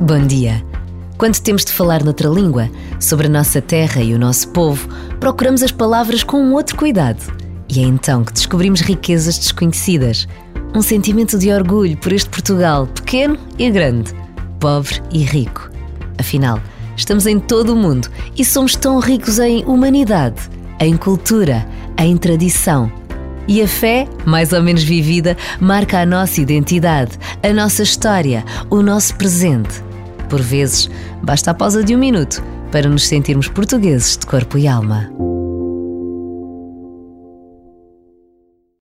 Bom dia. Quando temos de falar noutra língua, sobre a nossa terra e o nosso povo, procuramos as palavras com um outro cuidado. E é então que descobrimos riquezas desconhecidas. Um sentimento de orgulho por este Portugal, pequeno e grande, pobre e rico. Afinal, estamos em todo o mundo e somos tão ricos em humanidade, em cultura, em tradição. E a fé, mais ou menos vivida, marca a nossa identidade, a nossa história, o nosso presente. Por vezes, basta a pausa de um minuto para nos sentirmos portugueses de corpo e alma.